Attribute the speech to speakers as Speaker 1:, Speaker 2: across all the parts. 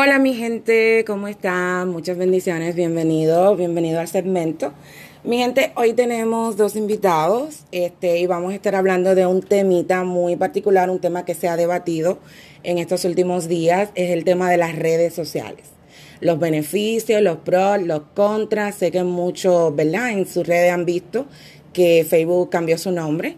Speaker 1: Hola mi gente, ¿cómo están? Muchas bendiciones, bienvenido, bienvenido al segmento. Mi gente, hoy tenemos dos invitados este, y vamos a estar hablando de un temita muy particular, un tema que se ha debatido en estos últimos días, es el tema de las redes sociales. Los beneficios, los pros, los contras, sé que muchos, ¿verdad? En sus redes han visto que Facebook cambió su nombre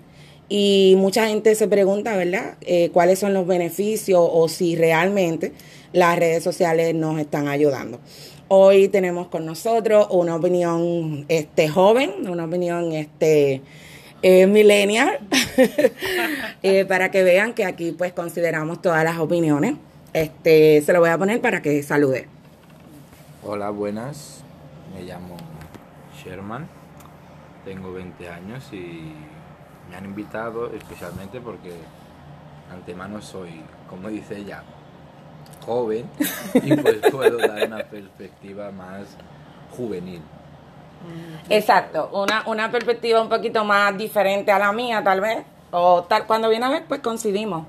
Speaker 1: y mucha gente se pregunta, ¿verdad? Eh, ¿Cuáles son los beneficios o si realmente las redes sociales nos están ayudando? Hoy tenemos con nosotros una opinión este, joven, una opinión este, eh, millennial, eh, para que vean que aquí pues consideramos todas las opiniones. Este, se lo voy a poner para que salude.
Speaker 2: Hola, buenas. Me llamo Sherman. Tengo 20 años y me han invitado especialmente porque antemano soy, como dice ella, joven y pues puedo dar una perspectiva más juvenil.
Speaker 1: Exacto, una, una perspectiva un poquito más diferente a la mía tal vez, o tal, cuando viene a ver pues coincidimos.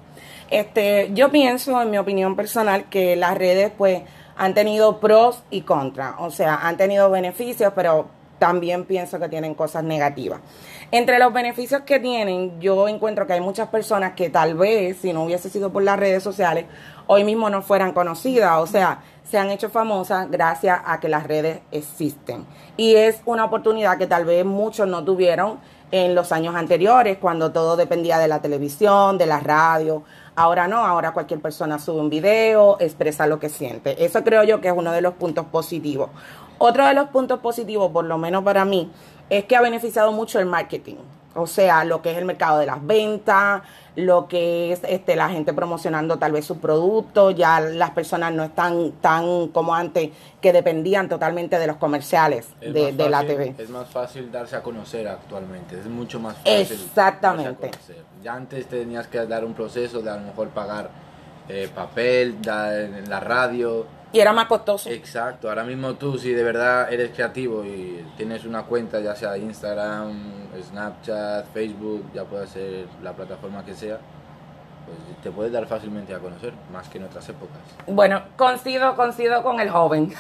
Speaker 1: Este, yo pienso, en mi opinión personal, que las redes pues han tenido pros y contras, o sea, han tenido beneficios, pero también pienso que tienen cosas negativas. Entre los beneficios que tienen, yo encuentro que hay muchas personas que tal vez, si no hubiese sido por las redes sociales, hoy mismo no fueran conocidas, o sea, se han hecho famosas gracias a que las redes existen. Y es una oportunidad que tal vez muchos no tuvieron en los años anteriores, cuando todo dependía de la televisión, de la radio. Ahora no, ahora cualquier persona sube un video, expresa lo que siente. Eso creo yo que es uno de los puntos positivos. Otro de los puntos positivos, por lo menos para mí, es que ha beneficiado mucho el marketing. O sea, lo que es el mercado de las ventas, lo que es este, la gente promocionando tal vez su producto, ya las personas no están tan como antes que dependían totalmente de los comerciales de, la TV.
Speaker 2: Es más fácil darse a conocer actualmente, es mucho más fácil.
Speaker 1: Exactamente.
Speaker 2: Ya antes tenías que dar un proceso de a lo mejor pagar eh, papel, dar en la radio
Speaker 1: y era más costoso.
Speaker 2: Exacto, ahora mismo tú si de verdad eres creativo y tienes una cuenta ya sea Instagram, Snapchat, Facebook, ya puede ser la plataforma que sea, pues te puedes dar fácilmente a conocer, más que en otras épocas.
Speaker 1: Bueno, coincido, coincido con el joven.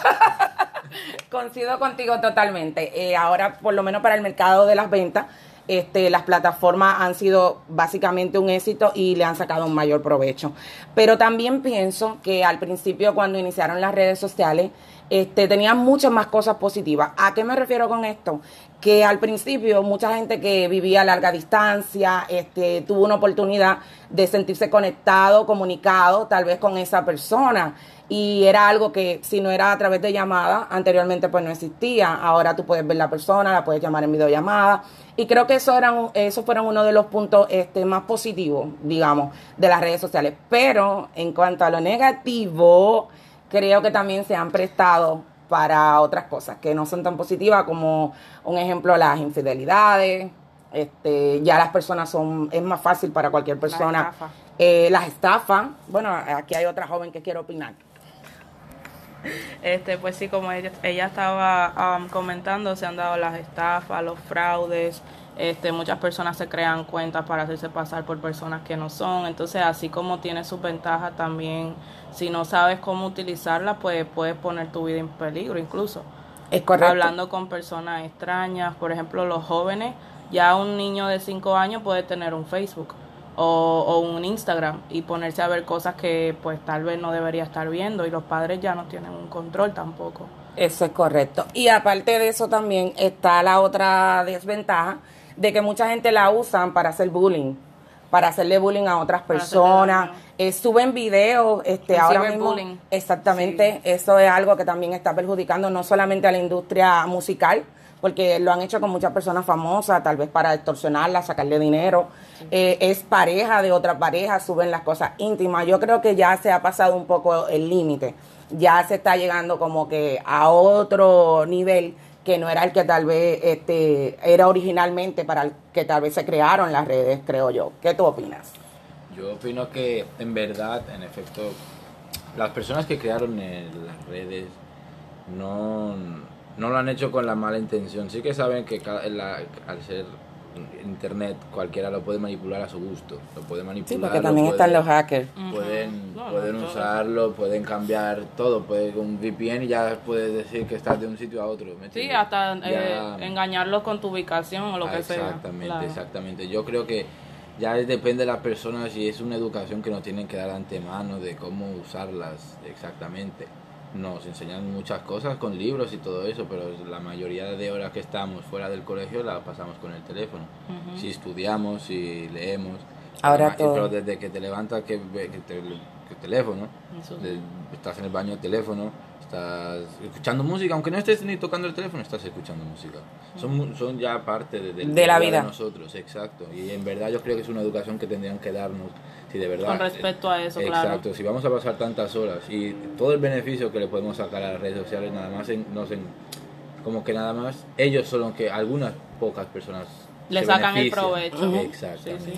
Speaker 1: coincido contigo totalmente. Eh, ahora, por lo menos para el mercado de las ventas, este, las plataformas han sido básicamente un éxito y le han sacado un mayor provecho. Pero también pienso que al principio cuando iniciaron las redes sociales, este, tenían muchas más cosas positivas. ¿A qué me refiero con esto? Que al principio mucha gente que vivía a larga distancia este, tuvo una oportunidad de sentirse conectado, comunicado tal vez con esa persona y era algo que si no era a través de llamada, anteriormente pues no existía. Ahora tú puedes ver la persona, la puedes llamar en videollamada y creo que eso eran esos fueron uno de los puntos este más positivos, digamos, de las redes sociales. Pero en cuanto a lo negativo, creo que también se han prestado para otras cosas que no son tan positivas como un ejemplo las infidelidades, este, ya las personas son, es más fácil para cualquier persona. Eh, las estafas. Bueno, aquí hay otra joven que quiere opinar.
Speaker 3: Este, pues sí, como ella, estaba um, comentando, se han dado las estafas, los fraudes, este, muchas personas se crean cuentas para hacerse pasar por personas que no son, entonces así como tiene sus ventajas también, si no sabes cómo utilizarla, pues puedes poner tu vida en peligro incluso.
Speaker 1: Es correcto.
Speaker 3: Hablando con personas extrañas, por ejemplo, los jóvenes, ya un niño de 5 años puede tener un Facebook o, un Instagram y ponerse a ver cosas que pues tal vez no debería estar viendo y los padres ya no tienen un control tampoco.
Speaker 1: Eso es correcto. Y aparte de eso también está la otra desventaja de que mucha gente la usan para hacer bullying, para hacerle bullying a otras personas. Eh, suben videos, este, ahora mismo, exactamente, eso es algo que también está perjudicando no solamente a la industria musical, porque lo han hecho con muchas personas famosas, tal vez para extorsionarla, sacarle dinero. Eh, es pareja de otra pareja, suben las cosas íntimas. Yo creo que ya se ha pasado un poco el límite. Ya se está llegando como que a otro nivel que no era el que tal vez este, era originalmente para el que tal vez se crearon las redes, creo yo. ¿Qué tú opinas?
Speaker 2: Yo opino que en verdad, en efecto, las personas que crearon las redes no no lo han hecho con la mala intención. Sí que saben que al ser internet cualquiera lo puede manipular a su gusto, lo puede manipular.
Speaker 1: Sí, porque
Speaker 2: lo
Speaker 1: también
Speaker 2: puede-
Speaker 1: están los hackers.
Speaker 2: Pueden,
Speaker 3: No, no,
Speaker 2: pueden
Speaker 3: todo.
Speaker 2: usarlo, pueden cambiar todo, puede con un VPN y ya puedes decir que estás de un sitio a otro. ¿me
Speaker 3: Sí, hasta eh, engañarlos con tu ubicación o lo
Speaker 2: Ah,
Speaker 3: que sea.
Speaker 2: Exactamente,
Speaker 3: Claro.
Speaker 2: exactamente. Yo creo que ya depende de las personas y es una educación que nos tienen que dar antemano de cómo usarlas exactamente. Nos enseñan muchas cosas con libros y todo eso, pero la mayoría de horas que estamos fuera del colegio la pasamos con el teléfono. Si estudiamos, si leemos.
Speaker 1: Ahora
Speaker 2: además,
Speaker 1: todo.
Speaker 2: Pero desde que te levantas, que, te- que teléfono, de- estás en el baño, teléfono, estás escuchando música, aunque no estés ni tocando el teléfono, estás escuchando música. Son, son ya parte de, del
Speaker 1: De la vida.
Speaker 2: nosotros, exacto. Y en verdad yo creo que es una educación que tendrían que darnos, si de verdad...
Speaker 3: Con respecto a eso,
Speaker 2: exacto,
Speaker 3: claro.
Speaker 2: si vamos a pasar tantas horas y todo el beneficio que le podemos sacar a las redes sociales, nada más, en, nos en- como que nada más, ellos son los que algunas pocas personas...
Speaker 3: Le sacan el provecho.
Speaker 2: Exactamente.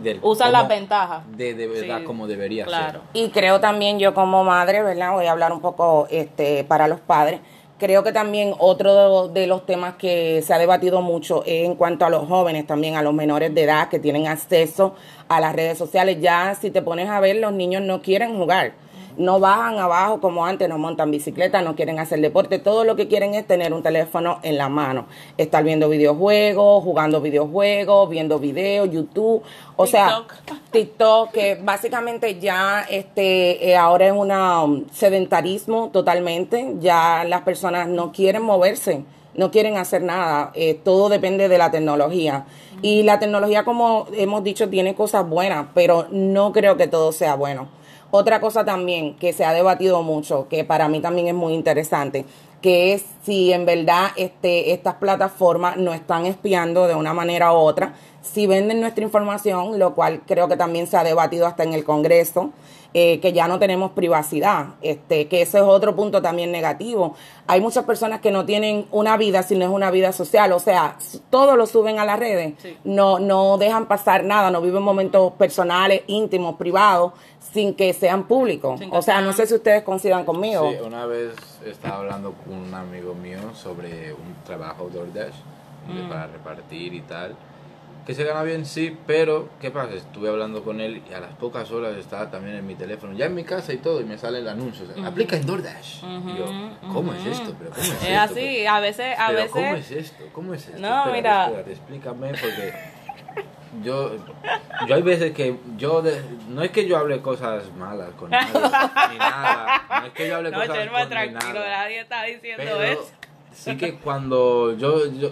Speaker 2: Del
Speaker 3: Usan las ventajas.
Speaker 2: De, de verdad
Speaker 3: Sí,
Speaker 2: como debería
Speaker 3: claro.
Speaker 2: ser.
Speaker 1: Y creo también yo como madre, ¿verdad? Voy a hablar un poco este, para los padres. Creo que también otro de los temas que se ha debatido mucho es en cuanto a los jóvenes, también a los menores de edad que tienen acceso a las redes sociales. Ya si te pones a ver, los niños no quieren jugar. No bajan abajo como antes, no montan bicicleta, no quieren hacer deporte. Todo lo que quieren es tener un teléfono en la mano. Estar viendo videojuegos, jugando videojuegos, viendo videos, YouTube. O sea,
Speaker 3: TikTok.
Speaker 1: TikTok, que básicamente ya este eh, ahora es una um, sedentarismo totalmente, ya las personas no quieren moverse, no quieren hacer nada, eh, todo depende de la tecnología. Y la tecnología, como hemos dicho, tiene cosas buenas, pero no creo que todo sea bueno. Otra cosa también que se ha debatido mucho, que para mí también es muy interesante, que es si en verdad este, estas plataformas no están espiando de una manera u otra, si venden nuestra información, lo cual creo que también se ha debatido hasta en el Congreso, eh, que ya no tenemos privacidad, este, que ese es otro punto también negativo. Hay muchas personas que no tienen una vida si no es una vida social, o sea, todo lo suben a las redes,
Speaker 3: Sí.
Speaker 1: no, no dejan pasar nada, no viven momentos personales, íntimos, privados, sin que sean públicos.
Speaker 3: Que
Speaker 1: O sea, no sé si ustedes coincidan conmigo.
Speaker 2: Sí, una vez estaba hablando con un amigo mío sobre un trabajo DoorDash de- para repartir y tal. Que se gana bien, sí, pero ¿qué pasa? Estuve hablando con él y a las pocas horas estaba también en mi teléfono, ya en mi casa y todo, y me sale el anuncio. o sea, Aplica en DoorDash. Y yo, ¿cómo es esto? ¿Pero cómo es,
Speaker 3: Es
Speaker 2: esto?
Speaker 3: así, a veces, a
Speaker 2: Pero
Speaker 3: veces.
Speaker 2: ¿cómo es esto? ¿Cómo es esto?
Speaker 3: No,
Speaker 2: Espérate,
Speaker 3: mira.
Speaker 2: espérate, explícame porque yo, yo hay veces que yo, de- no es que yo hable cosas malas con nadie, ni nada, no es que yo hable
Speaker 3: No,
Speaker 2: cosas con ni
Speaker 3: tranquilo, nadie está diciendo
Speaker 2: Pero
Speaker 3: eso.
Speaker 2: sí que cuando yo, yo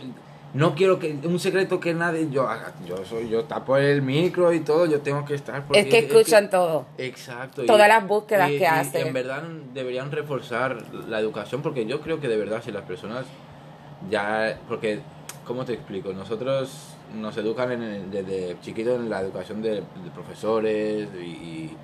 Speaker 2: no quiero que un secreto que nadie yo haga, yo soy yo tapo el micro y todo, yo tengo que estar porque
Speaker 1: es que escuchan todo.
Speaker 2: Exacto.
Speaker 1: Todas las búsquedas
Speaker 2: y-
Speaker 1: que
Speaker 2: y
Speaker 1: hacen.
Speaker 2: En verdad deberían reforzar la educación porque yo creo que de verdad si las personas ya, porque, ¿cómo te explico? Nosotros nos educan en el- desde chiquitos en la educación de, de profesores y,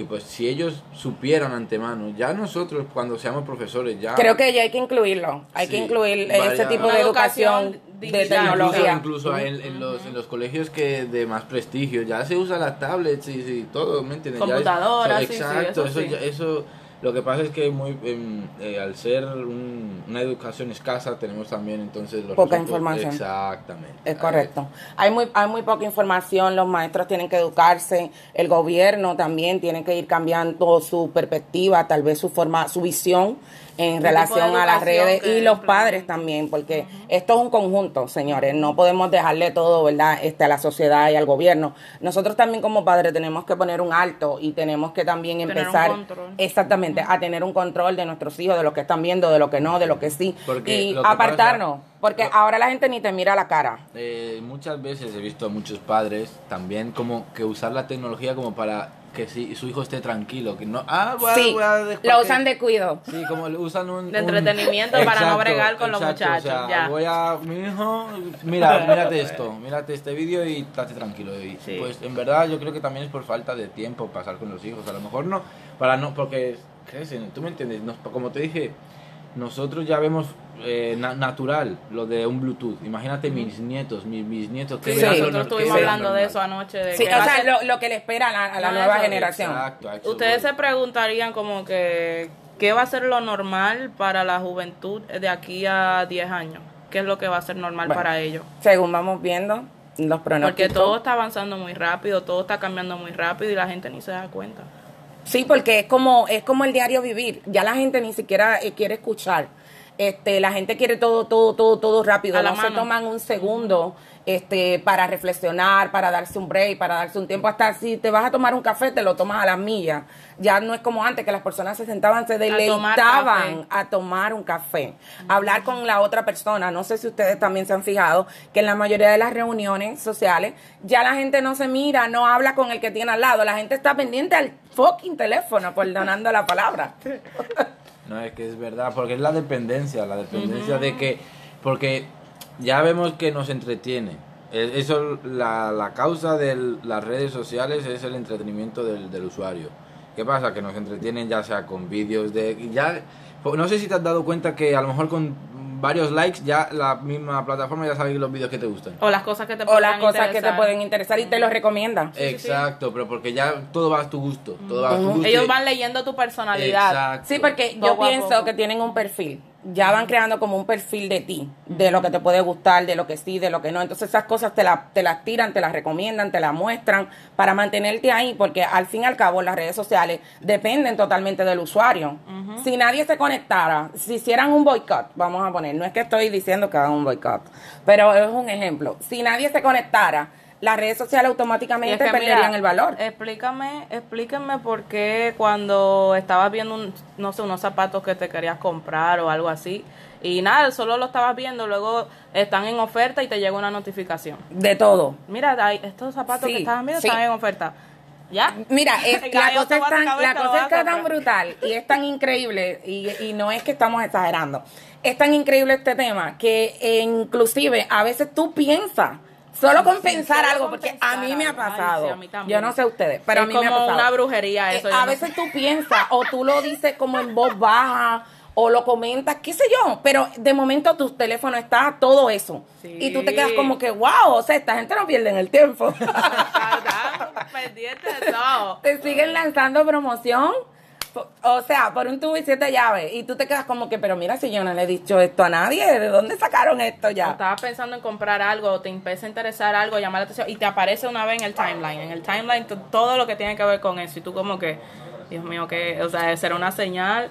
Speaker 2: y- pues si ellos supieran antemano, ya nosotros cuando seamos profesores ya...
Speaker 1: Creo que ya hay que incluirlo, hay
Speaker 2: Sí,
Speaker 1: que incluir ese tipo de
Speaker 3: educación
Speaker 1: educación de tecnología.
Speaker 2: Incluso, incluso en, en los, en los colegios que de más prestigio ya se usan las tablets y, y todo, ¿me entiendes? Ya es-
Speaker 3: Computadoras, sí, sí,
Speaker 2: exacto,
Speaker 3: eso sí.
Speaker 2: ya- eso- lo que pasa es que muy em, eh, al ser un- una educación escasa tenemos también entonces los
Speaker 1: Poca
Speaker 2: resultados-
Speaker 1: información.
Speaker 2: Exactamente.
Speaker 1: Es correcto. Hay muy, hay muy poca información, los maestros tienen que educarse, el gobierno también tiene que ir cambiando su perspectiva, tal vez su forma, su visión en relación a las redes y los padres también, porque esto es un conjunto, señores, no podemos dejarle todo, ¿verdad?, este, a la sociedad y al gobierno. Nosotros también como padres tenemos que poner un alto y tenemos que también
Speaker 3: Tener un
Speaker 1: empezar
Speaker 3: control.
Speaker 1: exactamente a tener un control de nuestros hijos, de lo que están viendo, de lo que no, de lo que sí,
Speaker 2: Porque
Speaker 1: y
Speaker 2: que
Speaker 1: apartarnos,
Speaker 2: pasa-
Speaker 1: porque
Speaker 2: lo-
Speaker 1: ahora la gente ni te mira la cara.
Speaker 2: Eh, muchas veces he visto a muchos padres también como que usar la tecnología como para que si su hijo esté tranquilo, que no, ah, voy a-
Speaker 1: Sí,
Speaker 2: voy a dejar
Speaker 1: lo usan de cuido.
Speaker 2: Sí, como usan un...
Speaker 3: De
Speaker 2: un-
Speaker 3: entretenimiento para no bregar con los muchachos,
Speaker 2: O sea,
Speaker 3: ya.
Speaker 2: voy a... Mi hijo, mira, mírate esto, mírate este vídeo y estate tranquilo. Y,
Speaker 3: Sí.
Speaker 2: Pues en verdad yo creo que también es por falta de tiempo pasar con los hijos. A lo mejor no, para no, porque crecen, tú me entiendes, Nos- como te dije, nosotros ya vemos eh, na- natural lo de un Bluetooth. Imagínate mis nietos, mis, mis nietos que
Speaker 3: Sí, nosotros estuvimos hablando de
Speaker 2: normal.
Speaker 3: eso anoche. De
Speaker 1: Sí,
Speaker 3: que
Speaker 1: o sea, lo, lo que le espera a la, a la
Speaker 3: No,
Speaker 1: nueva
Speaker 3: eso-
Speaker 1: generación.
Speaker 2: Exacto, eso
Speaker 3: Ustedes se preguntarían como que, ¿qué va a ser lo normal para la juventud de aquí a 10 años? ¿Qué es lo que va a ser normal
Speaker 1: Bueno.
Speaker 3: para ellos?
Speaker 1: Según vamos viendo, los pronósticos.
Speaker 3: Porque todo está avanzando muy rápido, todo está cambiando muy rápido y la gente ni se da cuenta.
Speaker 1: Sí, porque es como, es como el diario vivir. Ya la gente ni siquiera eh, quiere escuchar. Este, la gente quiere todo, todo, todo, todo rápido.
Speaker 3: A la
Speaker 1: no se
Speaker 3: mano.
Speaker 1: toman un segundo este, para reflexionar, para darse un break, para darse un tiempo. Hasta si te vas a tomar un café, te lo tomas a las millas. Ya no es como antes, que las personas se sentaban, se deleitaban a tomar un café, a hablar con la otra persona. No sé si ustedes también se han fijado que en la mayoría de las reuniones sociales ya la gente no se mira, no habla con el que tiene al lado. La gente está pendiente al fucking teléfono, perdonando la palabra.
Speaker 2: No, es que es verdad, porque es la dependencia, la dependencia de que, porque ya vemos que nos entretiene. Eh, Eso, la, la causa de las redes sociales es el entretenimiento del, del usuario. ¿Qué pasa? Que nos entretienen ya sea con vídeos de... ya No sé si te has dado cuenta que a lo mejor con varios likes ya la misma plataforma ya sabe los vídeos que te gustan.
Speaker 3: O las cosas que te
Speaker 1: O las cosas que te
Speaker 3: interesar.
Speaker 1: pueden interesar y te los recomienda.
Speaker 2: Exacto, pero porque ya todo va a tu gusto. Todo va a tu gusto.
Speaker 3: Ellos van leyendo tu personalidad.
Speaker 2: Exacto.
Speaker 1: Sí, porque yo pienso que tienen un perfil. Ya van creando como un perfil de ti, de lo que te puede gustar, de lo que sí, de lo que no. Entonces esas cosas te, la- te las tiran, te las recomiendan, te las muestran para mantenerte ahí, porque al fin y al cabo las redes sociales dependen totalmente del usuario. Si nadie se conectara, si hicieran un boicot, vamos a poner, no es que estoy diciendo que hagan un boicot, pero es un ejemplo. Si nadie se conectara, las redes sociales automáticamente
Speaker 3: es que,
Speaker 1: perderían
Speaker 3: mira,
Speaker 1: el valor.
Speaker 3: Explícame, explíquenme por qué cuando estabas viendo, un, no sé, unos zapatos que te querías comprar o algo así, y nada, solo lo estabas viendo, luego están en oferta y te llega una notificación.
Speaker 1: De todo.
Speaker 3: Mira, hay estos zapatos
Speaker 1: Sí,
Speaker 3: que estaban viendo
Speaker 1: sí.
Speaker 3: están en oferta. ¿Ya?
Speaker 1: Mira, es, la cosa es tan, la cosa es tan brutal y es tan increíble y, y no es que estamos exagerando. Es tan increíble este tema que eh, inclusive a veces tú piensas solo con pensar
Speaker 3: solo
Speaker 1: algo porque a mí me ha.
Speaker 3: Ay,
Speaker 1: pasado.
Speaker 3: sí, a mí también.
Speaker 1: yo no sé ustedes, pero
Speaker 3: Es
Speaker 1: a mí me ha
Speaker 3: como
Speaker 1: pasado.
Speaker 3: una brujería eso,
Speaker 1: Eh,
Speaker 3: yo
Speaker 1: a
Speaker 3: no
Speaker 1: veces
Speaker 3: sé.
Speaker 1: tú piensas o tú lo dices como en voz baja o lo comentas, qué sé yo, pero de momento tu teléfono está todo eso.
Speaker 3: Sí.
Speaker 1: Y tú te quedas como que, wow, o sea, esta gente no pierde en el tiempo. Te siguen lanzando promoción. O sea, por un tubo y siete llaves. Y tú te quedas como que, pero mira, si yo no le he dicho esto a nadie, ¿de dónde sacaron esto
Speaker 3: O
Speaker 1: ya?
Speaker 3: estabas pensando en comprar algo, o te empieza a interesar algo, llamar la atención y te aparece una vez en el timeline. En el timeline todo lo que tiene que ver con eso. Y tú como que, Dios mío, que, o sea, será una señal.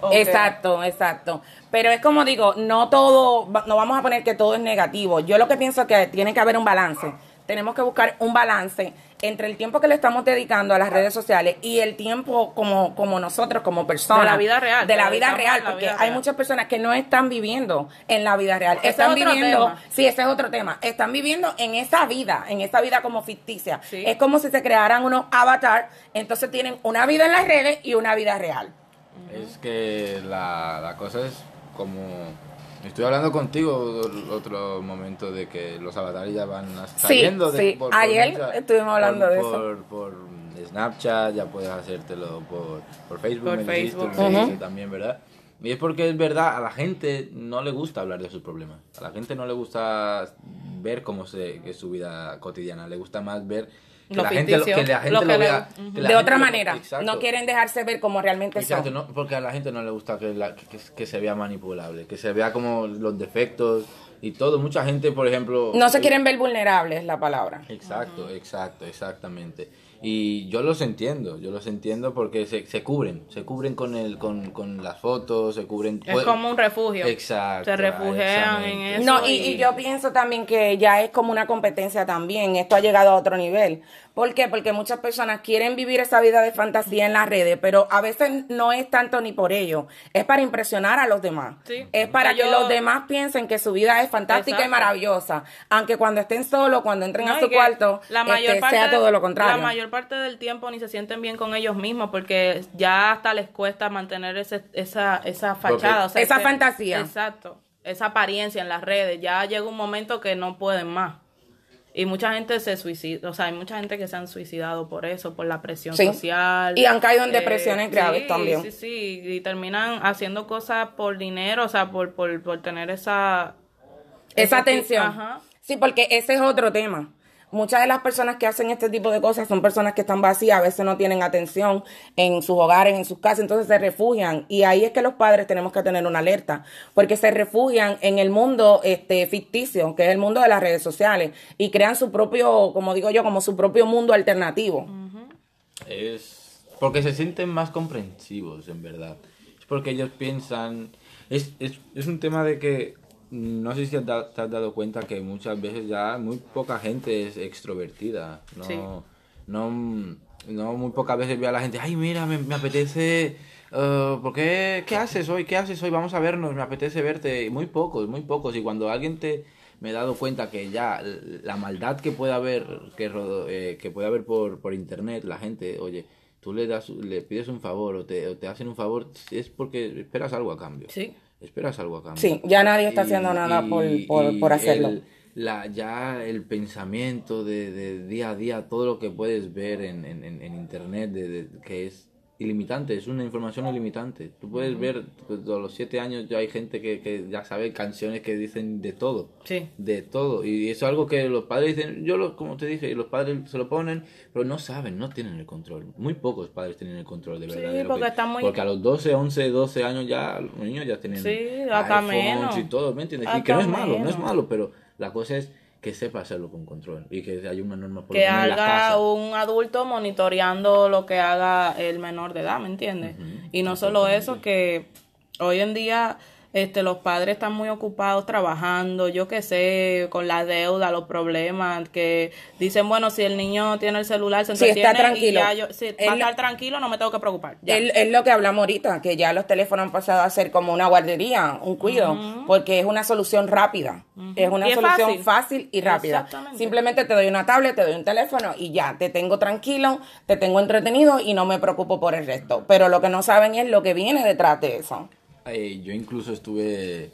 Speaker 3: o
Speaker 1: Exacto, exacto. Pero es como digo, no todo, no vamos a poner que todo es negativo. Yo lo que pienso es que tiene que haber un balance. Tenemos que buscar un balance entre el tiempo que le estamos dedicando a las redes sociales y el tiempo como, como nosotros, como personas.
Speaker 3: De la vida real,
Speaker 1: De la vida real,
Speaker 3: la
Speaker 1: porque
Speaker 3: vida
Speaker 1: hay
Speaker 3: real.
Speaker 1: muchas personas que no están viviendo en la vida real.
Speaker 3: Ese
Speaker 1: están
Speaker 3: es otro
Speaker 1: viviendo,
Speaker 3: tema.
Speaker 1: sí, ese es otro tema. Están viviendo en esa vida, en esa vida como ficticia.
Speaker 3: Sí.
Speaker 1: Es como si se crearan unos avatar, entonces tienen una vida en las redes y una vida real.
Speaker 2: Es que la, la cosa es como... Estoy hablando contigo otro momento de que los avatares ya van saliendo de,
Speaker 1: sí. Ayer estuvimos hablando
Speaker 2: por-
Speaker 1: de eso.
Speaker 2: por, Por Snapchat, ya puedes hacértelo por, por Facebook,
Speaker 3: Por
Speaker 2: me dijiste,
Speaker 3: Facebook,
Speaker 2: me
Speaker 1: sí.
Speaker 2: dijiste también, ¿verdad? Y es porque es verdad, a la gente no le gusta hablar de sus problemas. A la gente no le gusta ver cómo se, que es su vida cotidiana. Le gusta más ver que
Speaker 3: Lo
Speaker 2: la gente, que la gente
Speaker 3: lo que
Speaker 2: vea.
Speaker 3: Ujú.
Speaker 2: que la
Speaker 1: de
Speaker 2: gente
Speaker 1: otra
Speaker 2: lo-
Speaker 1: manera.
Speaker 2: Exacto.
Speaker 1: No quieren dejarse ver como realmente
Speaker 2: Exacto,
Speaker 1: son.
Speaker 2: no, porque a la gente no le gusta que, la- que, que se vea manipulable, que se vea como los defectos y todo. Mucha gente, por ejemplo...
Speaker 1: No se
Speaker 2: eh,
Speaker 1: quieren ver vulnerables, la palabra.
Speaker 2: Exacto, exacto, exactamente. Y yo los entiendo, yo los entiendo porque se, se cubren, se cubren con el con, con las fotos, se cubren...
Speaker 3: Es como un refugio.
Speaker 2: Exacto.
Speaker 3: Se refugian en eso.
Speaker 1: No, y, y yo pienso también que ya es como una competencia también. Esto ha llegado a otro nivel. ¿Por qué? Porque muchas personas quieren vivir esa vida de fantasía en las redes, pero a veces no es tanto ni por ello. Es para impresionar a los demás.
Speaker 3: Sí.
Speaker 1: Es para
Speaker 3: Que
Speaker 1: que
Speaker 3: yo-
Speaker 1: los demás piensen que su vida es fantástica y maravillosa. Aunque cuando estén solos, cuando entren
Speaker 3: No,
Speaker 1: a su cuarto,
Speaker 3: la mayor
Speaker 1: este,
Speaker 3: parte
Speaker 1: sea todo lo contrario.
Speaker 3: La mayor parte del tiempo ni se sienten bien con ellos mismos porque ya hasta les cuesta mantener ese, esa, esa fachada. o sea,
Speaker 1: Esa
Speaker 3: ese-
Speaker 1: fantasía.
Speaker 3: Exacto. Esa apariencia en las redes. Ya llega un momento que no pueden más. Y mucha gente se suicida, o sea, hay mucha gente que se han suicidado por eso, por la presión
Speaker 1: Sí.
Speaker 3: social. Eh,
Speaker 1: Y han caído en depresiones graves
Speaker 3: sí,
Speaker 1: también.
Speaker 3: Sí, sí, y terminan haciendo cosas por dinero, o sea, por, por, por tener esa...
Speaker 1: esa atención.
Speaker 3: Ajá.
Speaker 1: Sí, porque ese es otro tema. Muchas de las personas que hacen este tipo de cosas son personas que están vacías, a veces no tienen atención en sus hogares, en sus casas, entonces se refugian. Y ahí es que los padres tenemos que tener una alerta, porque se refugian en el mundo este, ficticio, que es el mundo de las redes sociales, y crean su propio, como digo yo, como su propio mundo alternativo.
Speaker 2: Es porque se sienten más comprensivos, en verdad. Es porque ellos piensan... Es, es, es un tema de que no sé si te has dado cuenta que muchas veces ya muy poca gente es extrovertida. No, no, no muy pocas veces veo a la gente, ay, mira, me, apetece... Uh, ¿por qué, qué haces hoy? ¿Qué haces hoy? Vamos a vernos, me apetece verte. Muy pocos, muy pocos. Y cuando alguien te, me he dado cuenta que ya la maldad que puede haber que, eh, que puede haber por, por internet la gente oye tú le das le pides un favor o te, o te hacen un favor es porque esperas algo a cambio
Speaker 1: sí
Speaker 2: esperas algo a
Speaker 1: Sí, ya nadie está haciendo nada por, por, hacerlo.
Speaker 2: la, ya el pensamiento de, de, día a día, todo lo que puedes ver en, en, en internet, de, que es ilimitante, es una información ilimitante. Tú puedes ver, pues, a los siete años ya hay gente que, que, ya sabe canciones que dicen de todo.
Speaker 1: Sí.
Speaker 2: De todo. Y eso es algo que los padres dicen, yo lo, como te dije, los padres se lo ponen, pero no saben, no tienen el control. Muy pocos padres tienen el control de verdad.
Speaker 3: Sí, porque, muy...
Speaker 2: porque a los 12, 11, 12 años ya los niños ya tienen
Speaker 3: sí, menos.
Speaker 2: y todo, ¿me entiendes? y que no es malo, no es malo, pero la cosa es que sepa hacerlo con control y que haya una norma
Speaker 3: por que haga un adulto monitoreando lo que haga el menor de edad, ¿me entiendes? Y no solo eso, que hoy en día este, los padres están muy ocupados trabajando, yo qué sé, con la deuda, los problemas, que dicen, bueno, si el niño tiene el celular, se entretiene
Speaker 1: está tranquilo.
Speaker 3: y yo, si va a estar tranquilo, no me tengo que preocupar.
Speaker 1: Es lo que hablamos ahorita, que ya los teléfonos han pasado a ser como una guardería, un cuido, porque es una solución rápida, es una solución fácil. y rápida. Simplemente te doy una tablet, te doy un teléfono y ya, te tengo tranquilo, te tengo entretenido y no me preocupo por el resto. Pero lo que no saben es lo que viene detrás de eso.
Speaker 2: Eh, yo incluso estuve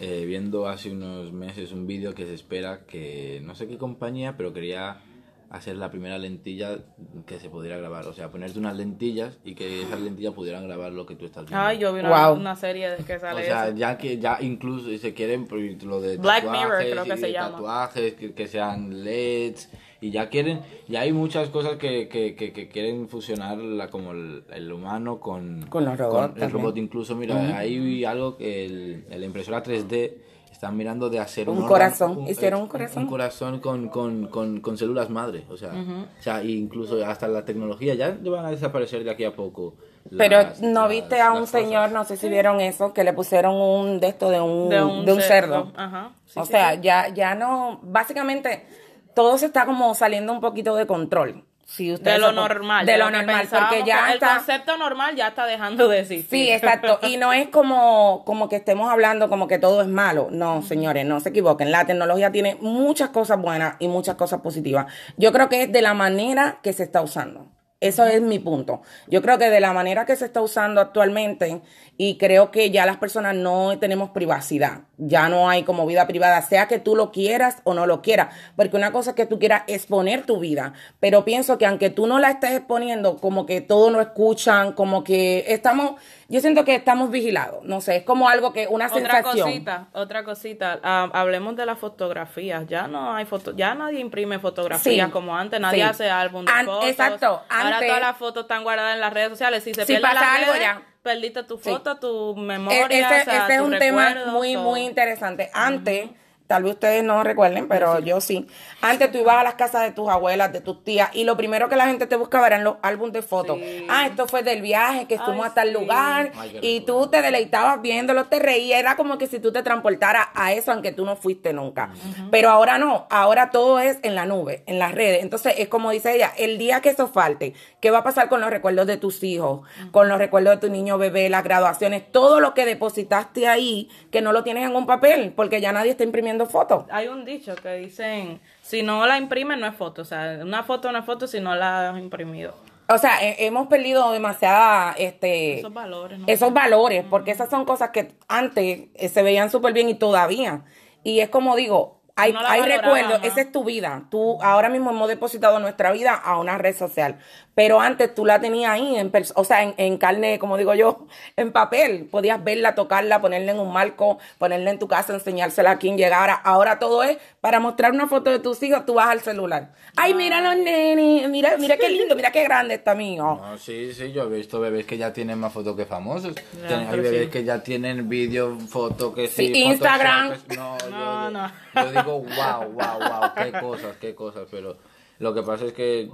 Speaker 2: eh, viendo hace unos meses un vídeo que se espera que no sé qué compañía, pero quería hacer la primera lentilla que se pudiera grabar. O sea, ponerte unas lentillas y que esas lentillas pudieran grabar lo que tú estás viendo.
Speaker 3: Ay, yo vi una, serie de que sale
Speaker 2: O sea, ya que ya incluso se quieren lo de
Speaker 3: Black Mirror creo que se llama.
Speaker 2: Tatuajes, que, que sean LEDs y ya quieren, ya hay muchas cosas que, que, que, quieren fusionar la, como el, humano con,
Speaker 1: con los robots.
Speaker 2: el robot incluso, mira, hay algo que el, la impresora 3D están mirando de hacer
Speaker 1: un, corazón, hicieron un corazón.
Speaker 2: Un corazón con, con, con, con células madre, o sea, o sea, incluso hasta la tecnología ya van a desaparecer de aquí a poco.
Speaker 1: Pero no viste a un señor, no sé si vieron eso, que le pusieron un de esto de un, de un, cerdo. Ajá. o sea, ya ya no, básicamente todo se está como saliendo un poquito de control. Si
Speaker 3: de lo normal.
Speaker 1: De, lo, normal, porque ya
Speaker 3: el concepto normal ya está dejando de existir.
Speaker 1: Sí, exacto. Y no es como, como que estemos hablando como que todo es malo. No, señores, no se equivoquen. La tecnología tiene muchas cosas buenas y muchas cosas positivas. Yo creo que es de la manera que se está usando. Eso es mi punto. Yo creo que de la manera que se está usando actualmente, y creo que ya las personas no tenemos privacidad, ya no hay como vida privada, sea que tú lo quieras o no lo quieras, porque una cosa es que tú quieras exponer tu vida, pero pienso que aunque tú no la estés exponiendo, como que todos lo escuchan, como que estamos yo siento que estamos vigilados, no sé, es como algo que, una
Speaker 3: otra Cosita, otra cosita, ah, hablemos de las fotografías, ya no hay foto, ya nadie imprime fotografías como antes, nadie hace álbum de fotos.
Speaker 1: Exacto,
Speaker 3: Ahora todas las fotos están guardadas en las redes sociales, si se pierde pasa algo ya. perdiste tu foto, tu e-, memoria,
Speaker 1: ese, es un tema muy, muy interesante. Antes, Tal vez ustedes no recuerden, pero yo sí. Antes tú ibas a las casas de tus abuelas, de tus tías, y lo primero que la gente te buscaba eran los álbumes de fotos. Ah, esto fue del viaje, que estuvimos a tal lugar, y tú te deleitabas viéndolo, te reías, era como que si tú te transportaras a eso, aunque tú no fuiste nunca. Pero ahora no, ahora todo es en la nube, en las redes. Entonces, es como dice ella, el día que eso falte, ¿qué va a pasar con los recuerdos de tus hijos, con los recuerdos de tu niño bebé, las graduaciones, todo lo que depositaste ahí, que no lo tienes en un papel, porque ya nadie está imprimiendo foto.
Speaker 3: Hay un dicho que dicen, si no la imprimen no es foto, o sea, una foto no es foto si no la has imprimido.
Speaker 1: O sea, hemos perdido demasiada, este,
Speaker 3: esos valores,
Speaker 1: esos valores, porque esas son cosas que antes eh, se veían súper bien y todavía. Y es como digo, hay, hay recuerdos, esa es tu vida. Tú ahora mismo hemos depositado nuestra vida a una red social, pero antes tú la tenías ahí, en o sea, en, en carne, como digo yo, en papel. Podías verla, tocarla, ponerla en un marco, ponerla en tu casa, enseñársela a quien llegara. Ahora todo es para mostrar una foto de tus hijos, tú vas al celular. Ay, mira los nenes, mira, mira qué lindo, mira qué grande está mi hijo.
Speaker 2: No, sí, sí, yo he visto bebés que ya tienen más fotos que famosos. Ten- Hay bebés
Speaker 3: sí.
Speaker 2: que ya tienen vídeo, foto, que
Speaker 1: Sí,
Speaker 2: sí.
Speaker 1: Instagram.
Speaker 2: No, yo-
Speaker 3: No,
Speaker 2: yo,
Speaker 3: no.
Speaker 2: yo digo, wow, wow, wow, qué cosas, qué cosas. Pero lo que pasa es que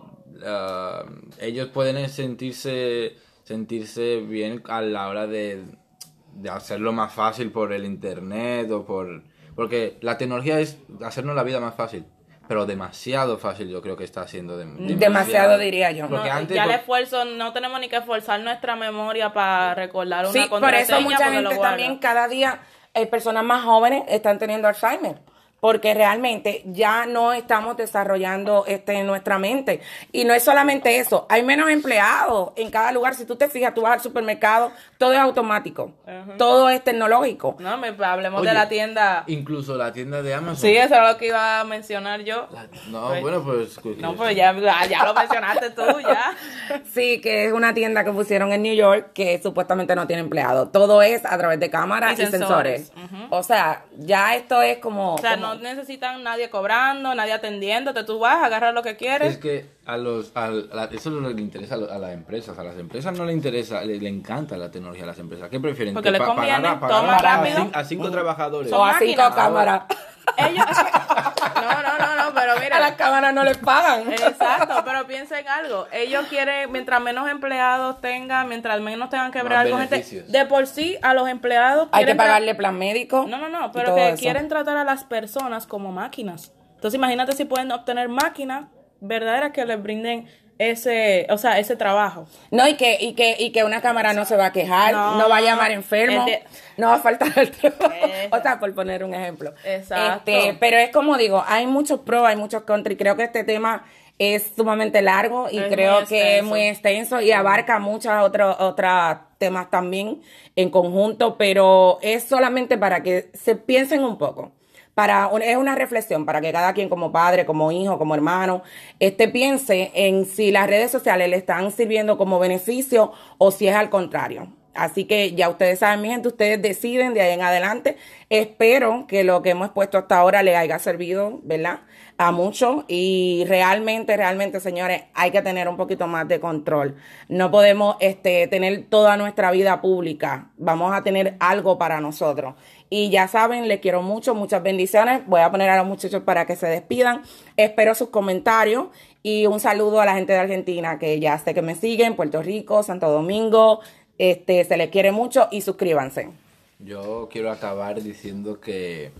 Speaker 2: ah, ellos pueden sentirse, sentirse bien a la hora de, de hacerlo más fácil por el internet o por... Porque la tecnología es hacernos la vida más fácil. Pero demasiado fácil yo creo que está haciendo. dem-
Speaker 1: Demasiado, diría yo.
Speaker 2: Porque
Speaker 3: No,
Speaker 2: antes
Speaker 3: ya el
Speaker 2: por-
Speaker 3: esfuerzo, no tenemos ni que esforzar nuestra memoria para recordar una
Speaker 1: Sí, por
Speaker 3: contraseña.
Speaker 1: eso mucha gente también, cada día, eh, personas más jóvenes están teniendo Alzheimer. Porque realmente ya no estamos desarrollando este, nuestra mente. Y no es solamente eso, hay menos empleados en cada lugar. Si tú te fijas, tú vas al supermercado, todo es automático, todo es tecnológico.
Speaker 3: No, me, hablemos
Speaker 2: Oye,
Speaker 3: de la tienda.
Speaker 2: Incluso la tienda de Amazon.
Speaker 3: Sí, eso era lo que iba a mencionar yo.
Speaker 2: La- no,
Speaker 3: Pues-
Speaker 2: bueno, pues.
Speaker 3: No, pues ya, ya lo mencionaste tú, ya.
Speaker 1: Sí, que es una tienda que pusieron en New York que supuestamente no tiene empleados. Todo es a través de cámaras
Speaker 3: Y
Speaker 1: y, sensores.
Speaker 3: sensores.
Speaker 1: O sea, ya esto es como...
Speaker 3: O sea,
Speaker 1: como-
Speaker 3: no necesitan nadie cobrando, nadie atendiéndote. Tú vas, agarras lo que quieres.
Speaker 2: Es que a los, al- a la- eso es lo que le interesa a, lo- a las empresas. A las empresas no le interesa, le, le encanta la tecnología a las empresas. ¿Qué prefieren?
Speaker 3: Porque
Speaker 2: Que
Speaker 3: le
Speaker 2: pa-
Speaker 3: conviene,
Speaker 2: pagar a- pagar
Speaker 3: toma
Speaker 2: a-
Speaker 3: rápido.
Speaker 2: A, cin- a cinco trabajadores.
Speaker 1: o a cinco cámaras.
Speaker 3: Ellos, pero
Speaker 1: A las
Speaker 3: mira.
Speaker 1: cámaras no les pagan.
Speaker 3: Exacto, pero piensa en algo. Ellos quieren, mientras menos empleados tengan, mientras menos tengan que bregar con gente, de por sí a los empleados
Speaker 1: Hay que pagarle plan médico.
Speaker 3: No, no, no, pero que
Speaker 1: eso.
Speaker 3: quieren tratar a las personas como máquinas. Entonces imagínate si pueden obtener máquinas verdaderas que les brinden ese, o sea, ese trabajo.
Speaker 1: No, y que, y que, y que una cámara no se va a quejar, no,
Speaker 3: No,
Speaker 1: va a llamar enfermo,
Speaker 3: el de-
Speaker 1: no va a faltar el trabajo. O sea, por poner un ejemplo.
Speaker 3: Exacto.
Speaker 1: Este, pero es como digo, hay muchos pros, hay muchos contra, y creo que este tema es sumamente largo y
Speaker 3: Es
Speaker 1: creo que es muy extenso y abarca muchos otros otros temas también en conjunto, pero es solamente para que se piensen un poco. Para es una reflexión para que cada quien como padre, como hijo, como hermano, este piense en si las redes sociales le están sirviendo como beneficio o si es al contrario. Así que ya ustedes saben, mi gente, ustedes deciden de ahí en adelante. Espero que lo que hemos puesto hasta ahora les haya servido, ¿verdad? A muchos y realmente, realmente, señores, hay que tener un poquito más de control. No podemos este, tener toda nuestra vida pública. Vamos a tener algo para nosotros. Y ya saben, les quiero mucho, muchas bendiciones. Voy a poner a los muchachos para que se despidan. Espero sus comentarios y un saludo a la gente de Argentina que ya sé que me siguen, Puerto Rico, Santo Domingo. Este, se les quiere mucho y suscríbanse.
Speaker 2: Yo quiero acabar diciendo que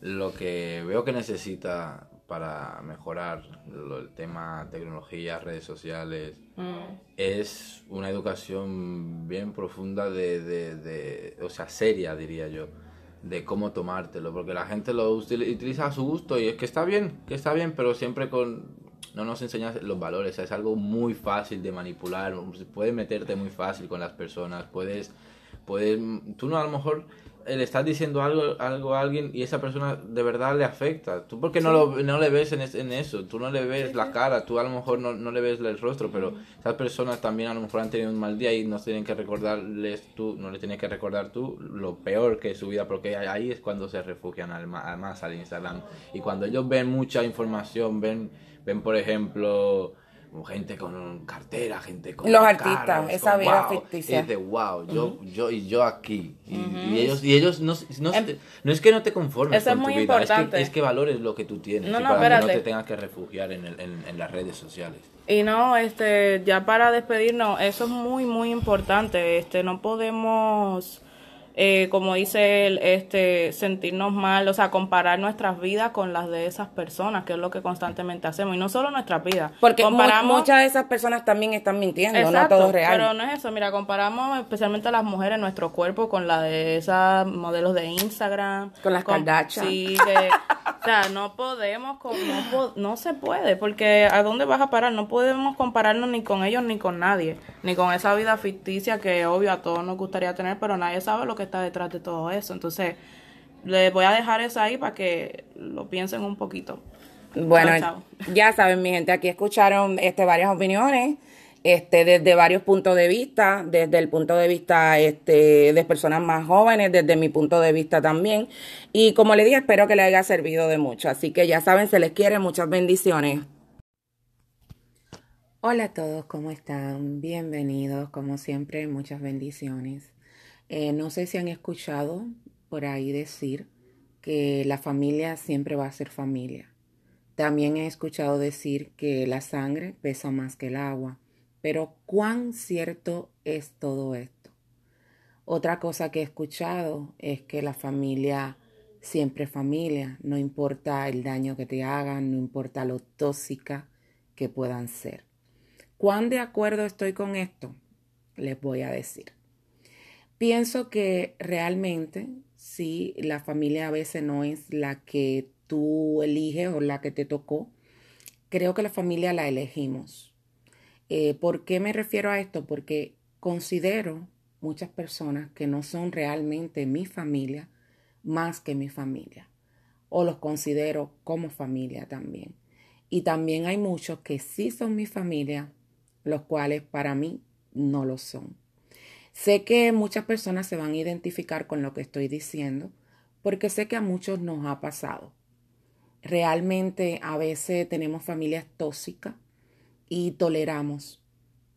Speaker 2: lo que veo que necesita para mejorar lo- el tema tecnología, redes sociales, es una educación bien profunda de, de, de- o sea, seria diría yo, de cómo tomártelo, porque la gente lo util- utiliza a su gusto y es que está bien, que está bien, pero siempre con... No nos enseñas los valores, es algo muy fácil de manipular, puedes meterte muy fácil con las personas, puedes puedes, tú no a lo mejor le estás diciendo algo, algo a alguien y esa persona de verdad le afecta. Tú porque no, lo, no le ves en, es- en eso, tú no le ves la cara, tú a lo mejor no, no le ves el rostro, pero esas personas también a lo mejor han tenido un mal día y no tienen que recordarles tú, no le tienes que recordar tú lo peor que es su vida, porque ahí es cuando se refugian al, más al Instagram. Y cuando ellos ven mucha información, ven, ven por ejemplo gente con cartera, gente con
Speaker 1: Los artistas, esa
Speaker 2: con
Speaker 1: vida
Speaker 2: wow,
Speaker 1: ficticia.
Speaker 2: es de wow, yo, yo y yo aquí. Y, y ellos, y ellos no, no, se- no es que no te conformes
Speaker 3: Eso es
Speaker 2: con tu
Speaker 3: muy
Speaker 2: vida, es que,
Speaker 3: importante.
Speaker 2: es que valores lo que tú tienes
Speaker 3: No,
Speaker 2: y para que no te tengas que refugiar en, el- en, en las redes sociales.
Speaker 3: Y no, este, ya para despedirnos, eso es muy, muy importante. Este, no podemos, eh, como dice él, este, sentirnos mal, o sea, comparar nuestras vidas con las de esas personas, que es lo que constantemente hacemos. Y no solo nuestras vidas.
Speaker 1: Porque
Speaker 3: comparamos.
Speaker 1: muchas de esas personas también están mintiendo,
Speaker 3: Exacto,
Speaker 1: no todo es real.
Speaker 3: pero no es eso. Mira, comparamos especialmente a las mujeres nuestro cuerpo con la de esas modelos de Instagram.
Speaker 1: Con las Kardashian.
Speaker 3: Sí, o sea, no podemos, con- no, po- no se puede, porque ¿a dónde vas a parar? No podemos compararnos ni con ellos ni con nadie, ni con esa vida ficticia que obvio a todos nos gustaría tener, pero nadie sabe lo que está detrás de todo eso. Entonces, les voy a dejar eso ahí para que lo piensen un poquito.
Speaker 1: Bueno, ya saben, mi gente, aquí escucharon este varias opiniones este, desde varios puntos de vista, desde el punto de vista este, de personas más jóvenes, desde mi punto de vista también. Y como le dije, espero que le haya servido de mucho. Así que ya saben, se les quiere, muchas bendiciones.
Speaker 4: Hola a todos, ¿cómo están? Bienvenidos, como siempre, muchas bendiciones. Eh, no sé si han escuchado por ahí decir que la familia siempre va a ser familia. También he escuchado decir que la sangre pesa más que el agua. Pero ¿cuán cierto es todo esto? Otra cosa que he escuchado es que la familia siempre es familia, no importa el daño que te hagan, no importa lo tóxica que puedan ser. ¿Cuán de acuerdo estoy con esto? Les voy a decir. Pienso que realmente si la familia a veces no es la que tú eliges o la que te tocó. Creo que la familia la elegimos. Eh, ¿Por qué me refiero a esto? Porque considero muchas personas que no son realmente mi familia más que mi familia. O los considero como familia también. Y también hay muchos que sí son mi familia, los cuales para mí no lo son. Sé que muchas personas se van a identificar con lo que estoy diciendo, porque sé que a muchos nos ha pasado. Realmente a veces tenemos familias tóxicas y toleramos,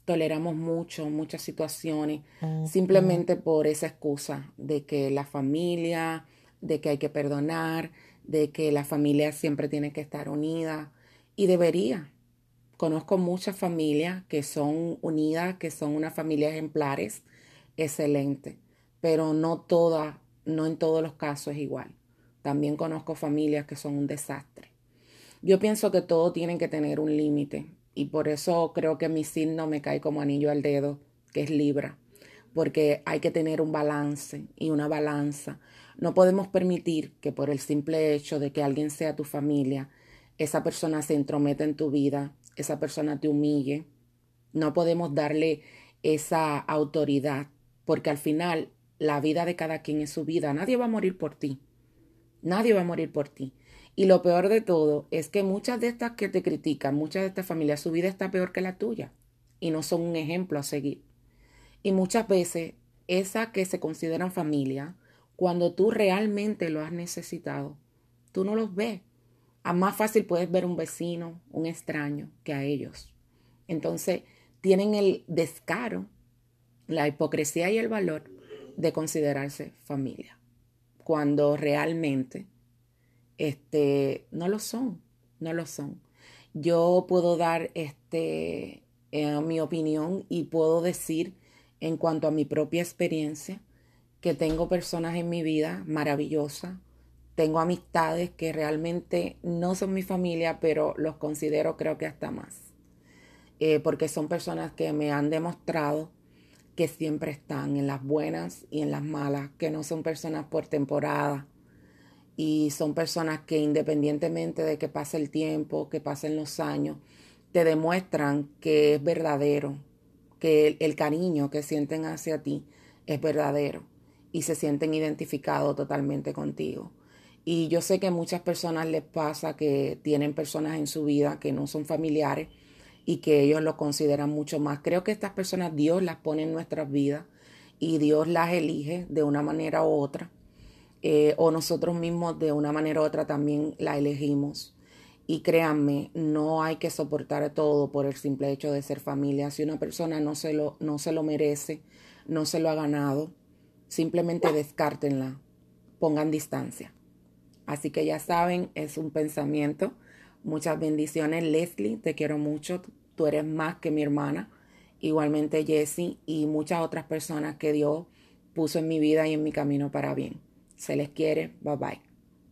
Speaker 4: toleramos mucho, muchas situaciones, simplemente por esa excusa de que la familia, de que hay que perdonar, de que la familia siempre tiene que estar unida y debería. Conozco muchas familias que son unidas, que son unas familias ejemplares, excelente, pero no todas, no en todos los casos es igual. También conozco familias que son un desastre. Yo pienso que todo tiene que tener un límite y por eso creo que mi signo me cae como anillo al dedo, que es Libra, porque hay que tener un balance y una balanza. No podemos permitir que por el simple hecho de que alguien sea tu familia, esa persona se entrometa en tu vida, esa persona te humille. No podemos darle esa autoridad, porque al final la vida de cada quien es su vida. Nadie va a morir por ti. Nadie va a morir por ti. Y lo peor de todo es que muchas de estas que te critican, muchas de estas familias, su vida está peor que la tuya y no son un ejemplo a seguir. Y muchas veces esa que se consideran familia, cuando tú realmente lo has necesitado, tú no los ves. A más fácil puedes ver un vecino, un extraño, que a ellos. Entonces tienen el descaro, la hipocresía y el valor de considerarse familia, cuando realmente este, no lo son, no lo son. Yo puedo dar este, eh, mi opinión y puedo decir en cuanto a mi propia experiencia que tengo personas en mi vida maravillosas, tengo amistades que realmente no son mi familia, pero los considero creo que hasta más, eh, porque son personas que me han demostrado que siempre están en las buenas y en las malas, que no son personas por temporada, y son personas que independientemente de que pase el tiempo, que pasen los años, te demuestran que es verdadero, que el, cariño que sienten hacia ti es verdadero y se sienten identificados totalmente contigo. Y yo sé que muchas personas les pasa que tienen personas en su vida que no son familiares y que ellos lo consideran mucho más. Creo que estas personas Dios las pone en nuestras vidas y Dios las elige de una manera u otra eh, o nosotros mismos de una manera u otra también la elegimos. Y créanme, no hay que soportar todo por el simple hecho de ser familia. Si una persona no se lo, no se lo merece, no se lo ha ganado, simplemente descártenla, pongan distancia. Así que ya saben, es un pensamiento. Muchas bendiciones, Leslie, te quiero mucho. Tú eres más que mi hermana. Igualmente Jessie y muchas otras personas que Dios puso en mi vida y en mi camino para bien. Se les quiere. Bye bye.